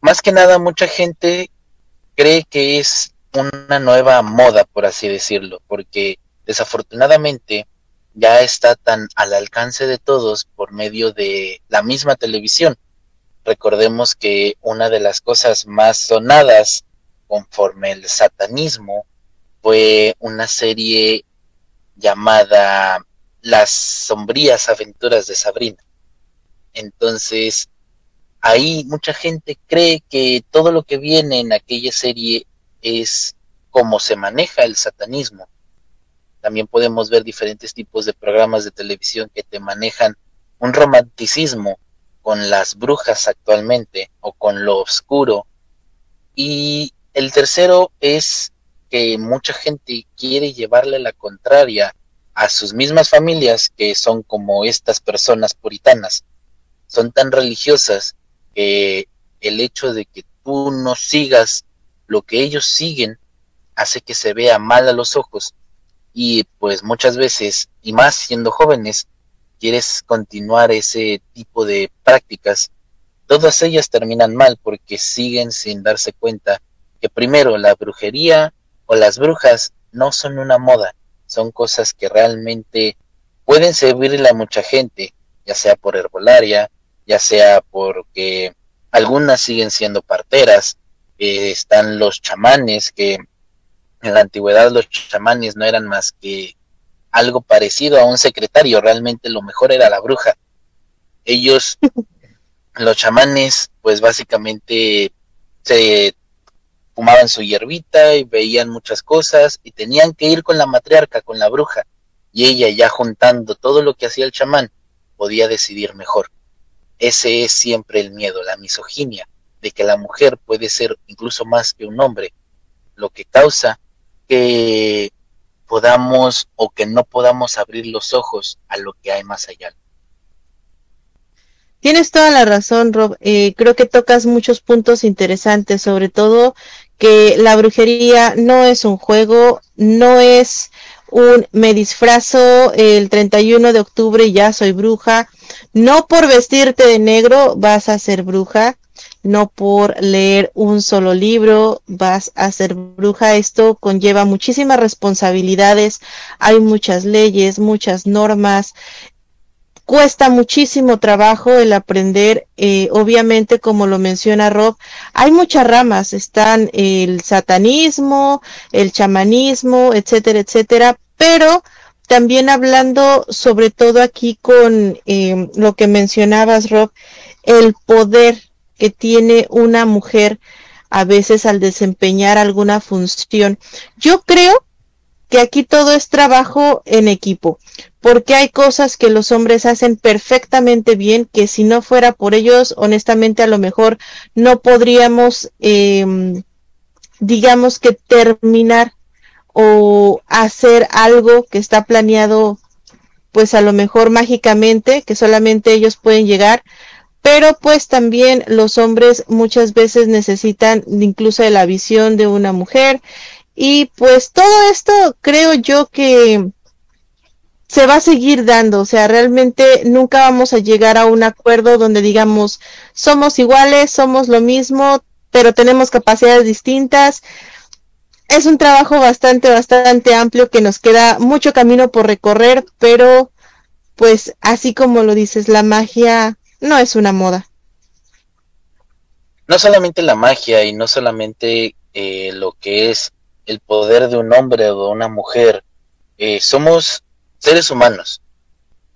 Más que nada, mucha gente cree que es una nueva moda, por así decirlo, porque desafortunadamente ya está tan al alcance de todos por medio de la misma televisión. Recordemos que una de las cosas más sonadas conforme el satanismo fue una serie llamada Las sombrías aventuras de Sabrina. Entonces, ahí mucha gente cree que todo lo que viene en aquella serie es como se maneja el satanismo. También podemos ver diferentes tipos de programas de televisión que te manejan un romanticismo con las brujas actualmente o con lo oscuro. Y el tercero es que mucha gente quiere llevarle la contraria a sus mismas familias que son como estas personas puritanas. Son tan religiosas que el hecho de que tú no sigas lo que ellos siguen hace que se vea mal a los ojos y pues muchas veces, y más siendo jóvenes, quieres continuar ese tipo de prácticas, todas ellas terminan mal porque siguen sin darse cuenta que primero la brujería o las brujas no son una moda, son cosas que realmente pueden servirle a mucha gente, ya sea por herbolaria, ya sea porque algunas siguen siendo parteras, eh, están los chamanes que en la antigüedad los chamanes no eran más que algo parecido a un secretario, realmente lo mejor era la bruja. Ellos, *laughs* los chamanes, pues básicamente se fumaban su hierbita y veían muchas cosas y tenían que ir con la matriarca, con la bruja, y ella ya juntando todo lo que hacía el chamán, podía decidir mejor. Ese es siempre el miedo, la misoginia, de que la mujer puede ser incluso más que un hombre, lo que causa que podamos o que no podamos abrir los ojos a lo que hay más allá. Tienes toda la razón, Rob. Eh, creo que tocas muchos puntos interesantes, sobre todo que la brujería no es un juego, no es un me disfrazo el 31 de octubre y ya soy bruja. No por vestirte de negro vas a ser bruja no por leer un solo libro vas a ser bruja. Esto conlleva muchísimas responsabilidades, hay muchas leyes, muchas normas. Cuesta muchísimo trabajo el aprender, eh, obviamente como lo menciona Rob, hay muchas ramas, están el satanismo, el chamanismo, etcétera, etcétera, pero también hablando sobre todo aquí con eh, lo que mencionabas Rob, el poder que tiene una mujer a veces al desempeñar alguna función. Yo creo que aquí todo es trabajo en equipo, porque hay cosas que los hombres hacen perfectamente bien, que si no fuera por ellos, honestamente a lo mejor no podríamos, em, digamos que terminar o hacer algo que está planeado, pues a lo mejor mágicamente, que solamente ellos pueden llegar, pero pues también los hombres muchas veces necesitan incluso de la visión de una mujer y pues todo esto creo yo que se va a seguir dando, o sea, realmente nunca vamos a llegar a un acuerdo donde digamos somos iguales, somos lo mismo, pero tenemos capacidades distintas. Es un trabajo bastante, bastante amplio que nos queda mucho camino por recorrer, pero pues así como lo dices, la magia no es una moda. No solamente la magia y no solamente eh, lo que es el poder de un hombre o de una mujer, eh, somos seres humanos.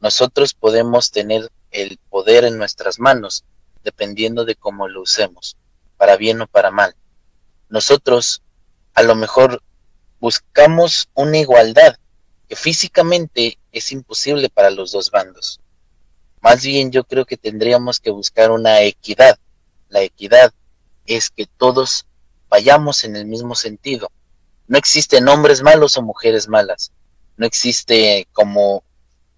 Nosotros podemos tener el poder en nuestras manos dependiendo de cómo lo usemos, para bien o para mal. Nosotros a lo mejor buscamos una igualdad que físicamente es imposible para los dos bandos. Más bien yo creo que tendríamos que buscar una equidad. La equidad es que todos vayamos en el mismo sentido. No existen hombres malos o mujeres malas. No existe, como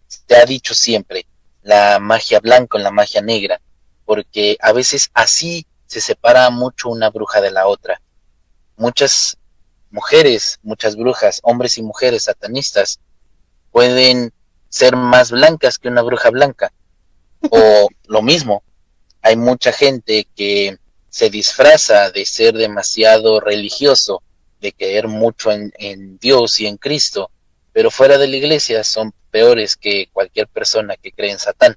se ha dicho siempre, la magia blanca o la magia negra, porque a veces así se separa mucho una bruja de la otra. Muchas mujeres, muchas brujas, hombres y mujeres satanistas, pueden ser más blancas que una bruja blanca, o lo mismo, hay mucha gente que se disfraza de ser demasiado religioso, de creer mucho en, en, Dios y en Cristo, pero fuera de la iglesia son peores que cualquier persona que cree en Satán.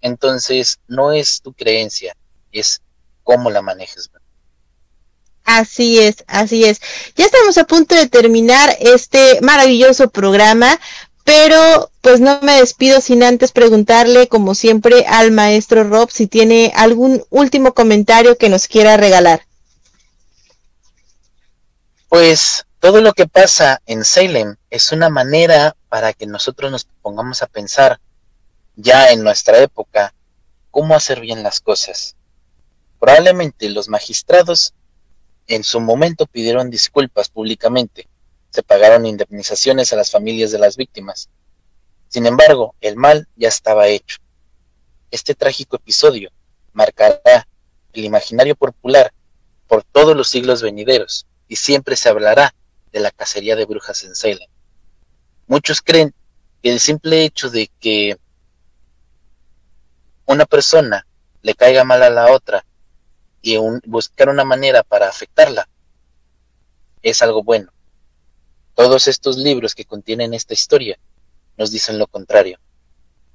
Entonces, no es tu creencia, es cómo la manejes. Así es, así es. Ya estamos a punto de terminar este maravilloso programa. Pero pues no me despido sin antes preguntarle, como siempre, al maestro Rob si tiene algún último comentario que nos quiera regalar. Pues todo lo que pasa en Salem es una manera para que nosotros nos pongamos a pensar ya en nuestra época cómo hacer bien las cosas. Probablemente los magistrados en su momento pidieron disculpas públicamente, se pagaron indemnizaciones a las familias de las víctimas. Sin embargo, el mal ya estaba hecho. Este trágico episodio marcará el imaginario popular por todos los siglos venideros y siempre se hablará de la cacería de brujas en Salem. Muchos creen que el simple hecho de que una persona le caiga mal a la otra y buscar una manera para afectarla es algo bueno. Todos estos libros que contienen esta historia nos dicen lo contrario.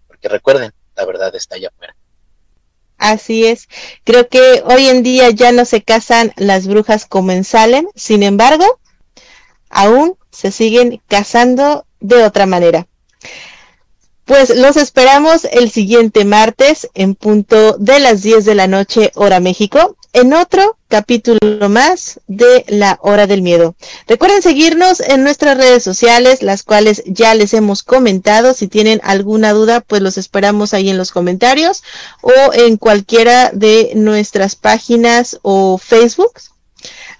Porque recuerden, la verdad está allá afuera. Así es. Creo que hoy en día ya no se casan las brujas como en Salem. Sin embargo, aún se siguen casando de otra manera. Pues los esperamos el siguiente martes en punto de las 10 de la noche hora México en otro capítulo más de La Hora del Miedo. Recuerden seguirnos en nuestras redes sociales, las cuales ya les hemos comentado. Si tienen alguna duda, pues los esperamos ahí en los comentarios o en cualquiera de nuestras páginas o Facebook.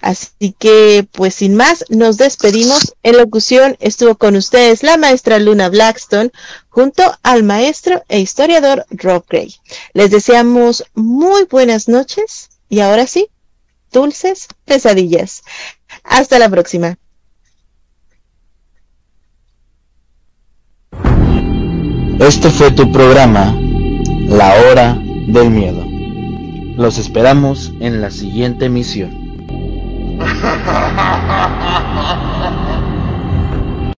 Así que, pues sin más, nos despedimos. En locución estuvo con ustedes la maestra Luna Blackstone junto al maestro e historiador Rob Gray. Les deseamos muy buenas noches y ahora sí, dulces pesadillas. Hasta la próxima. Este fue tu programa, La Hora del Miedo. Los esperamos en la siguiente emisión. 哈哈哈哈哈哈